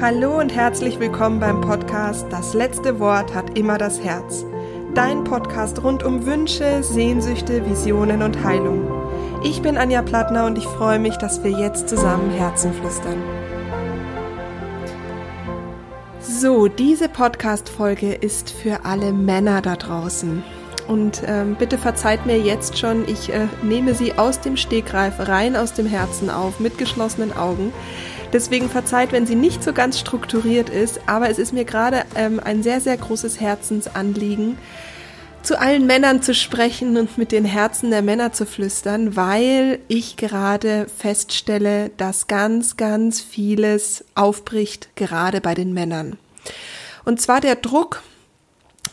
Hallo und herzlich willkommen beim Podcast Das letzte Wort hat immer das Herz. Dein Podcast rund um Wünsche, Sehnsüchte, Visionen und Heilung. Ich bin Anja Plattner und ich freue mich, dass wir jetzt zusammen Herzen flüstern. So, diese Podcast-Folge ist für alle Männer da draußen. Und ähm, bitte verzeiht mir jetzt schon, ich äh, nehme sie aus dem Stegreif rein aus dem Herzen auf, mit geschlossenen Augen. Deswegen verzeiht, wenn sie nicht so ganz strukturiert ist, aber es ist mir gerade ähm, ein sehr, sehr großes Herzensanliegen, zu allen Männern zu sprechen und mit den Herzen der Männer zu flüstern, weil ich gerade feststelle, dass ganz, ganz vieles aufbricht, gerade bei den Männern. Und zwar der Druck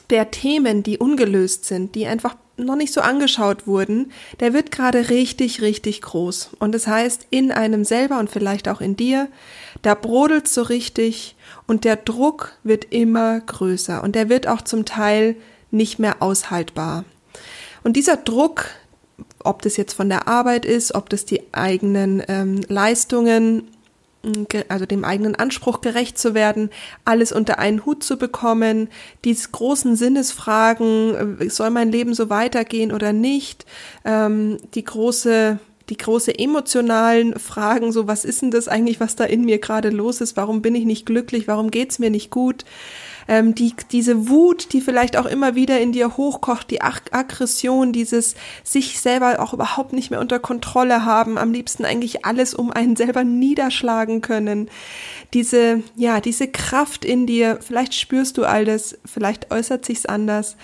der Themen, die ungelöst sind, die einfach noch nicht so angeschaut wurden, der wird gerade richtig, richtig groß. Und das heißt, in einem selber und vielleicht auch in dir, da brodelt so richtig und der Druck wird immer größer und der wird auch zum Teil nicht mehr aushaltbar. Und dieser Druck, ob das jetzt von der Arbeit ist, ob das die eigenen ähm, Leistungen also dem eigenen Anspruch gerecht zu werden, alles unter einen Hut zu bekommen, diese großen Sinnesfragen, äh, soll mein Leben so weitergehen oder nicht, ähm, die große die große emotionalen Fragen, so was ist denn das eigentlich, was da in mir gerade los ist, warum bin ich nicht glücklich, warum geht's mir nicht gut, ähm, die, diese Wut, die vielleicht auch immer wieder in dir hochkocht, die Ag Aggression, dieses sich selber auch überhaupt nicht mehr unter Kontrolle haben, am liebsten eigentlich alles um einen selber niederschlagen können. Diese, ja, diese Kraft in dir, vielleicht spürst du all das, vielleicht äußert sich's anders,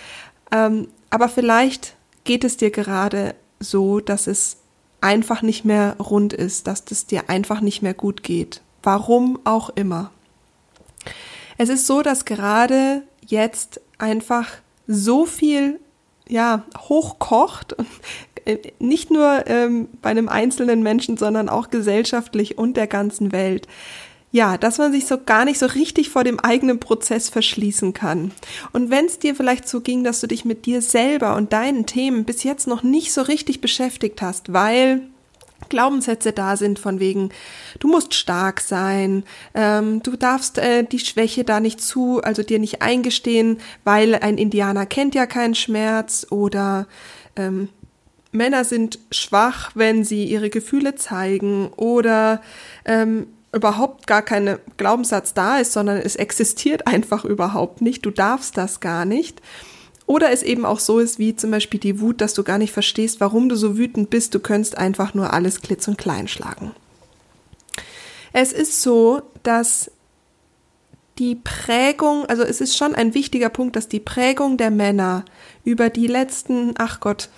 ähm, aber vielleicht geht es dir gerade so, dass es einfach nicht mehr rund ist, dass es dir einfach nicht mehr gut geht. Warum auch immer. Es ist so, dass gerade jetzt einfach so viel ja, hochkocht, äh, nicht nur ähm, bei einem einzelnen Menschen, sondern auch gesellschaftlich und der ganzen Welt. Ja, dass man sich so gar nicht so richtig vor dem eigenen Prozess verschließen kann. Und wenn es dir vielleicht so ging, dass du dich mit dir selber und deinen Themen bis jetzt noch nicht so richtig beschäftigt hast, weil Glaubenssätze da sind von wegen, du musst stark sein, ähm, du darfst äh, die Schwäche da nicht zu, also dir nicht eingestehen, weil ein Indianer kennt ja keinen Schmerz oder ähm, Männer sind schwach, wenn sie ihre Gefühle zeigen oder ähm, überhaupt gar kein Glaubenssatz da ist, sondern es existiert einfach überhaupt nicht, du darfst das gar nicht. Oder es eben auch so ist, wie zum Beispiel die Wut, dass du gar nicht verstehst, warum du so wütend bist, du könntest einfach nur alles klitz und klein schlagen. Es ist so, dass die Prägung, also es ist schon ein wichtiger Punkt, dass die Prägung der Männer über die letzten, ach Gott,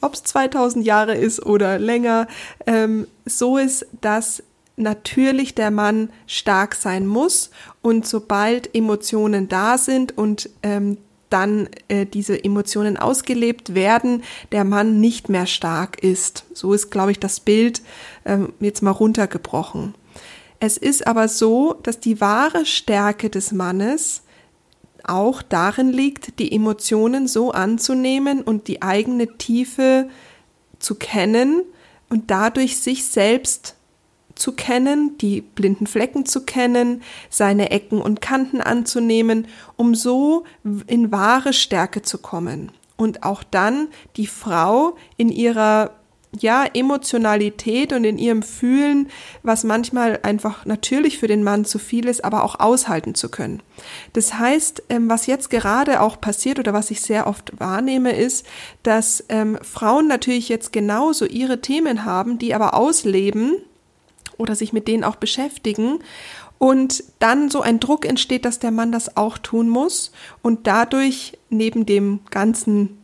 ob es 2000 Jahre ist oder länger, ähm, so ist, dass natürlich der Mann stark sein muss und sobald Emotionen da sind und ähm, dann äh, diese Emotionen ausgelebt werden, der Mann nicht mehr stark ist. So ist, glaube ich, das Bild ähm, jetzt mal runtergebrochen. Es ist aber so, dass die wahre Stärke des Mannes auch darin liegt, die Emotionen so anzunehmen und die eigene Tiefe zu kennen und dadurch sich selbst zu kennen, die blinden Flecken zu kennen, seine Ecken und Kanten anzunehmen, um so in wahre Stärke zu kommen. Und auch dann die Frau in ihrer ja, Emotionalität und in ihrem Fühlen, was manchmal einfach natürlich für den Mann zu viel ist, aber auch aushalten zu können. Das heißt, ähm, was jetzt gerade auch passiert oder was ich sehr oft wahrnehme, ist, dass ähm, Frauen natürlich jetzt genauso ihre Themen haben, die aber ausleben oder sich mit denen auch beschäftigen und dann so ein Druck entsteht, dass der Mann das auch tun muss und dadurch neben dem ganzen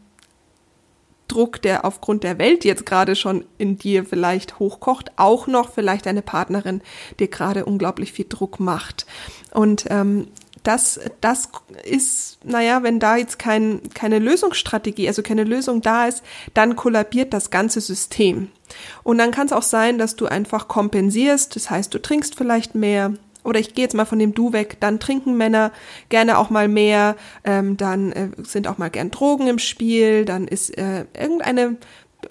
Druck, der aufgrund der Welt jetzt gerade schon in dir vielleicht hochkocht, auch noch vielleicht eine Partnerin, die gerade unglaublich viel Druck macht. Und ähm, das, das ist, naja, wenn da jetzt kein, keine Lösungsstrategie, also keine Lösung da ist, dann kollabiert das ganze System. Und dann kann es auch sein, dass du einfach kompensierst, das heißt, du trinkst vielleicht mehr, oder ich gehe jetzt mal von dem Du weg, dann trinken Männer gerne auch mal mehr, ähm, dann äh, sind auch mal gern Drogen im Spiel, dann ist äh, irgendeine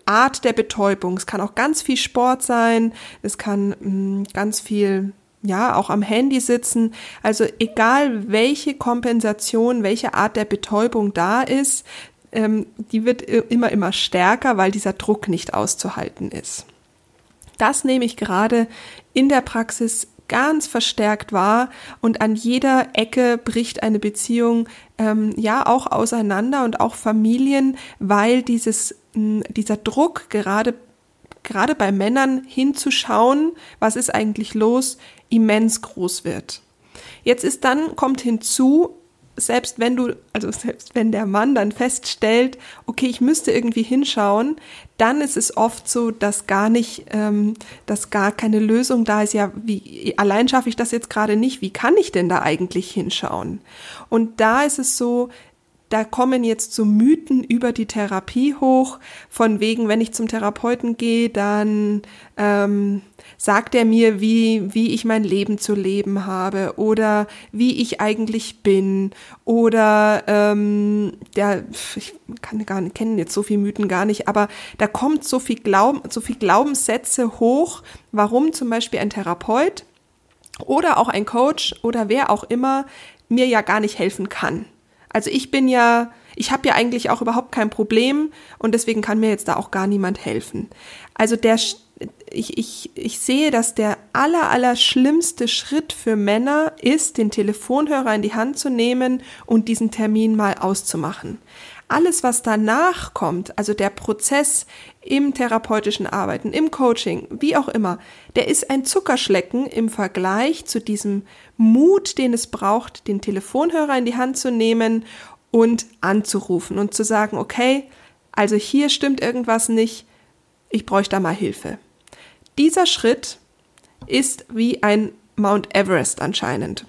Art der Betäubung. Es kann auch ganz viel Sport sein, es kann mh, mm, ganz viel ja, auch am Handy sitzen. Also egal welche Kompensation, welche Art der Betäubung da ist, ähm, die wird immer, immer stärker, weil dieser Druck nicht auszuhalten ist. Das nehme ich gerade in der Praxis ganz verstärkt wahr und an jeder Ecke bricht eine Beziehung ähm, ja auch auseinander und auch Familien, weil dieses, dieser Druck gerade gerade bei Männern hinzuschauen, was ist eigentlich los, immens groß wird. Jetzt ist dann, kommt hinzu, selbst wenn du, also selbst wenn der Mann dann feststellt, okay, ich müsste irgendwie hinschauen, dann ist es oft so, dass gar nicht, ähm, dass gar keine Lösung da ist. Ja, wie allein schaffe ich das jetzt gerade nicht. Wie kann ich denn da eigentlich hinschauen? Und da ist es so, da kommen jetzt so Mythen über die Therapie hoch, von wegen, wenn ich zum Therapeuten gehe, dann ähm, sagt er mir, wie, wie ich mein Leben zu leben habe oder wie ich eigentlich bin oder ähm, der, ich kann gar nicht, kennen jetzt so viele Mythen gar nicht, aber da kommt so viel Glauben, so viel Glaubenssätze hoch, warum zum Beispiel ein Therapeut oder auch ein Coach oder wer auch immer mir ja gar nicht helfen kann. Also ich bin ja, ich habe ja eigentlich auch überhaupt kein Problem und deswegen kann mir jetzt da auch gar niemand helfen. Also der, ich, ich, ich sehe, dass der aller, aller schlimmste Schritt für Männer ist, den Telefonhörer in die Hand zu nehmen und diesen Termin mal auszumachen. Alles, was danach kommt, also der Prozess im therapeutischen Arbeiten, im Coaching, wie auch immer, der ist ein Zuckerschlecken im Vergleich zu diesem Mut, den es braucht, den Telefonhörer in die Hand zu nehmen und anzurufen und zu sagen, okay, also hier stimmt irgendwas nicht, ich bräuchte da mal Hilfe. Dieser Schritt ist wie ein Mount Everest anscheinend.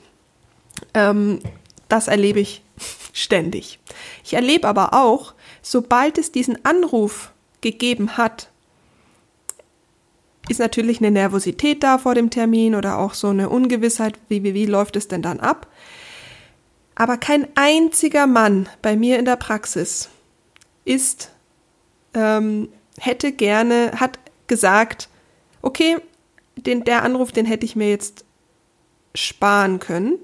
Ähm, das erlebe ich ständig. Ich erlebe aber auch, sobald es diesen Anruf gegeben hat, ist natürlich eine Nervosität da vor dem Termin oder auch so eine Ungewissheit, wie, wie, wie läuft es denn dann ab. Aber kein einziger Mann bei mir in der Praxis ist, ähm, hätte gerne, hat gesagt, okay, den, der Anruf, den hätte ich mir jetzt sparen können.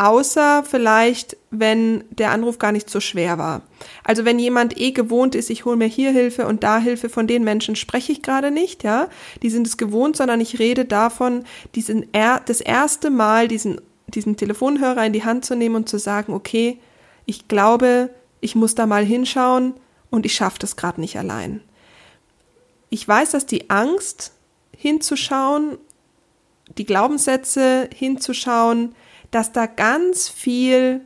Außer vielleicht, wenn der Anruf gar nicht so schwer war. Also wenn jemand eh gewohnt ist, ich hole mir hier Hilfe und da Hilfe, von den Menschen spreche ich gerade nicht, ja. Die sind es gewohnt, sondern ich rede davon, diesen er, das erste Mal diesen, diesen Telefonhörer in die Hand zu nehmen und zu sagen, okay, ich glaube, ich muss da mal hinschauen und ich schaffe das gerade nicht allein. Ich weiß, dass die Angst hinzuschauen, die Glaubenssätze hinzuschauen, dass da ganz viel,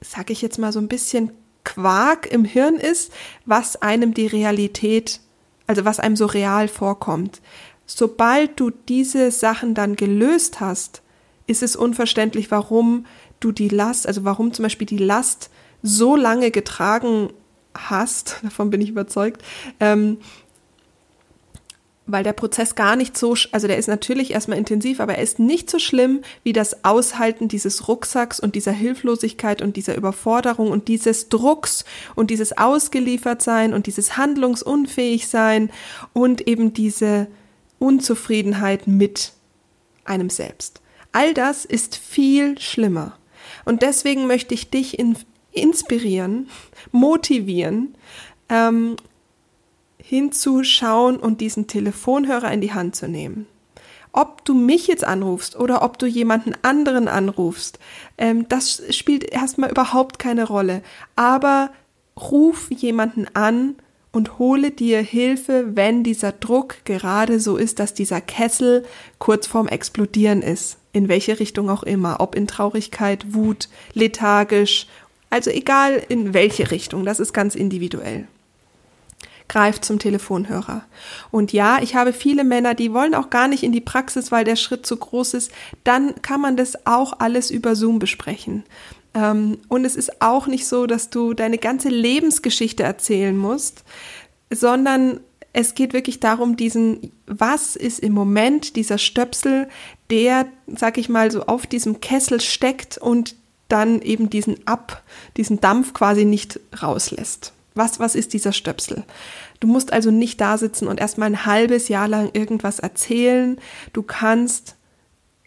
sag ich jetzt mal so ein bisschen Quark im Hirn ist, was einem die Realität, also was einem so real vorkommt. Sobald du diese Sachen dann gelöst hast, ist es unverständlich, warum du die Last, also warum zum Beispiel die Last so lange getragen hast, davon bin ich überzeugt, ähm, weil der Prozess gar nicht so, also der ist natürlich erstmal intensiv, aber er ist nicht so schlimm wie das Aushalten dieses Rucksacks und dieser Hilflosigkeit und dieser Überforderung und dieses Drucks und dieses Ausgeliefertsein und dieses Handlungsunfähigsein und eben diese Unzufriedenheit mit einem selbst. All das ist viel schlimmer. Und deswegen möchte ich dich in, inspirieren, motivieren, ähm, hinzuschauen und diesen Telefonhörer in die Hand zu nehmen. Ob du mich jetzt anrufst oder ob du jemanden anderen anrufst, ähm, das spielt erstmal überhaupt keine Rolle. Aber ruf jemanden an und hole dir Hilfe, wenn dieser Druck gerade so ist, dass dieser Kessel kurz vorm Explodieren ist. In welche Richtung auch immer. Ob in Traurigkeit, Wut, lethargisch. Also egal in welche Richtung. Das ist ganz individuell greift zum Telefonhörer. Und ja, ich habe viele Männer, die wollen auch gar nicht in die Praxis, weil der Schritt zu groß ist. Dann kann man das auch alles über Zoom besprechen. Ähm, und es ist auch nicht so, dass du deine ganze Lebensgeschichte erzählen musst, sondern es geht wirklich darum, diesen, was ist im Moment dieser Stöpsel, der, sag ich mal, so auf diesem Kessel steckt und dann eben diesen Ab, diesen Dampf quasi nicht rauslässt. Was, was ist dieser Stöpsel? Du musst also nicht da sitzen und erstmal ein halbes Jahr lang irgendwas erzählen. Du kannst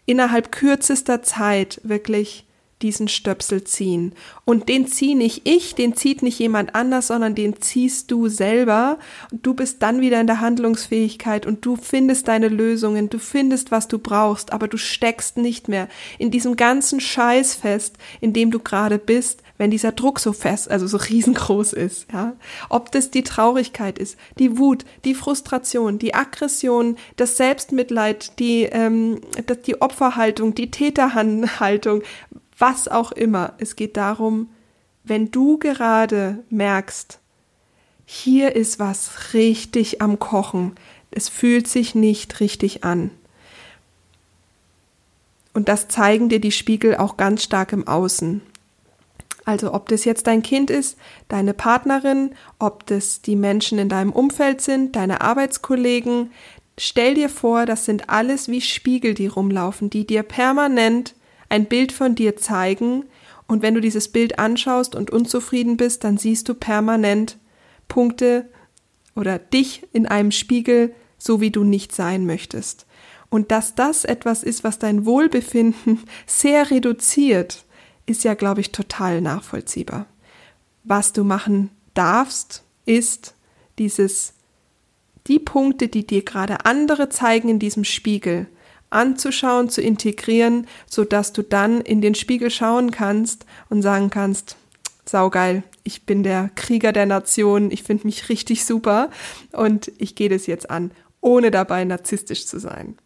innerhalb kürzester Zeit wirklich diesen Stöpsel ziehen. Und den ziehe nicht ich, den zieht nicht jemand anders, sondern den ziehst du selber. Und du bist dann wieder in der Handlungsfähigkeit und du findest deine Lösungen, du findest, was du brauchst, aber du steckst nicht mehr in diesem ganzen Scheiß fest, in dem du gerade bist, wenn dieser Druck so fest, also so riesengroß ist, ja. Ob das die Traurigkeit ist, die Wut, die Frustration, die Aggression, das Selbstmitleid, die, ähm, die Opferhaltung, die Täterhaltung, was auch immer. Es geht darum, wenn du gerade merkst, hier ist was richtig am Kochen, es fühlt sich nicht richtig an. Und das zeigen dir die Spiegel auch ganz stark im Außen. Also ob das jetzt dein Kind ist, deine Partnerin, ob das die Menschen in deinem Umfeld sind, deine Arbeitskollegen, stell dir vor, das sind alles wie Spiegel, die rumlaufen, die dir permanent ein Bild von dir zeigen und wenn du dieses Bild anschaust und unzufrieden bist, dann siehst du permanent Punkte oder dich in einem Spiegel, so wie du nicht sein möchtest. Und dass das etwas ist, was dein Wohlbefinden sehr reduziert, ist ja, glaube ich, total nachvollziehbar. Was du machen darfst, ist dieses, die Punkte, die dir gerade andere zeigen in diesem Spiegel, anzuschauen, zu integrieren, so dass du dann in den Spiegel schauen kannst und sagen kannst, saugeil, ich bin der Krieger der Nation, ich finde mich richtig super und ich gehe das jetzt an, ohne dabei narzisstisch zu sein.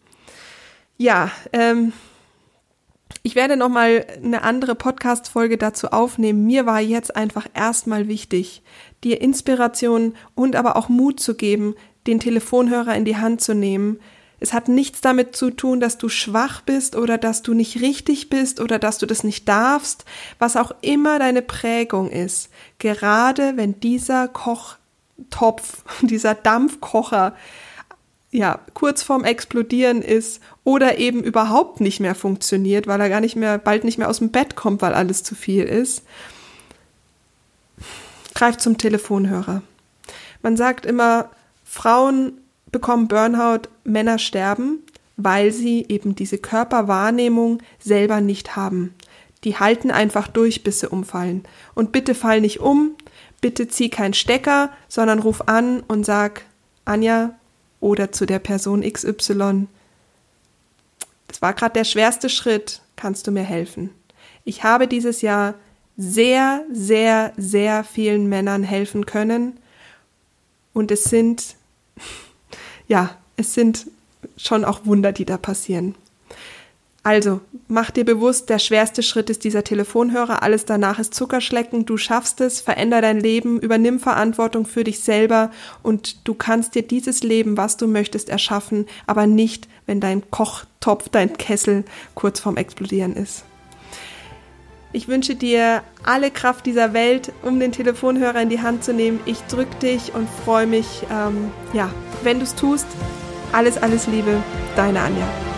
Ja, ähm, ich werde noch mal eine andere Podcast-Folge dazu aufnehmen. Mir war jetzt einfach erstmal wichtig, dir Inspiration und aber auch Mut zu geben, den Telefonhörer in die Hand zu nehmen, es hat nichts damit zu tun, dass du schwach bist oder dass du nicht richtig bist oder dass du das nicht darfst, was auch immer deine Prägung ist. Gerade wenn dieser Kochtopf, dieser Dampfkocher ja, kurz vorm Explodieren ist oder eben überhaupt nicht mehr funktioniert, weil er gar nicht mehr, bald nicht mehr aus dem Bett kommt, weil alles zu viel ist, greif zum Telefonhörer. Man sagt immer, Frauen bekommen Burnout, Männer sterben, weil sie eben diese Körperwahrnehmung selber nicht haben. Die halten einfach durch, bis sie umfallen. Und bitte fall nicht um, bitte zieh keinen Stecker, sondern ruf an und sag, Anja oder zu der Person XY, das war gerade der schwerste Schritt, kannst du mir helfen? Ich habe dieses Jahr sehr, sehr, sehr vielen Männern helfen können und es sind ja, es sind schon auch Wunder, die da passieren. Also, mach dir bewusst, der schwerste Schritt ist dieser Telefonhörer, alles danach ist Zuckerschlecken, du schaffst es, veränder dein Leben, übernimm Verantwortung für dich selber und du kannst dir dieses Leben, was du möchtest, erschaffen, aber nicht, wenn dein Kochtopf, dein Kessel kurz vorm Explodieren ist. Ich wünsche dir alle Kraft dieser Welt, um den Telefonhörer in die Hand zu nehmen. Ich drücke dich und freue mich, ähm, ja, wenn du es tust. Alles, alles Liebe, deine Anja.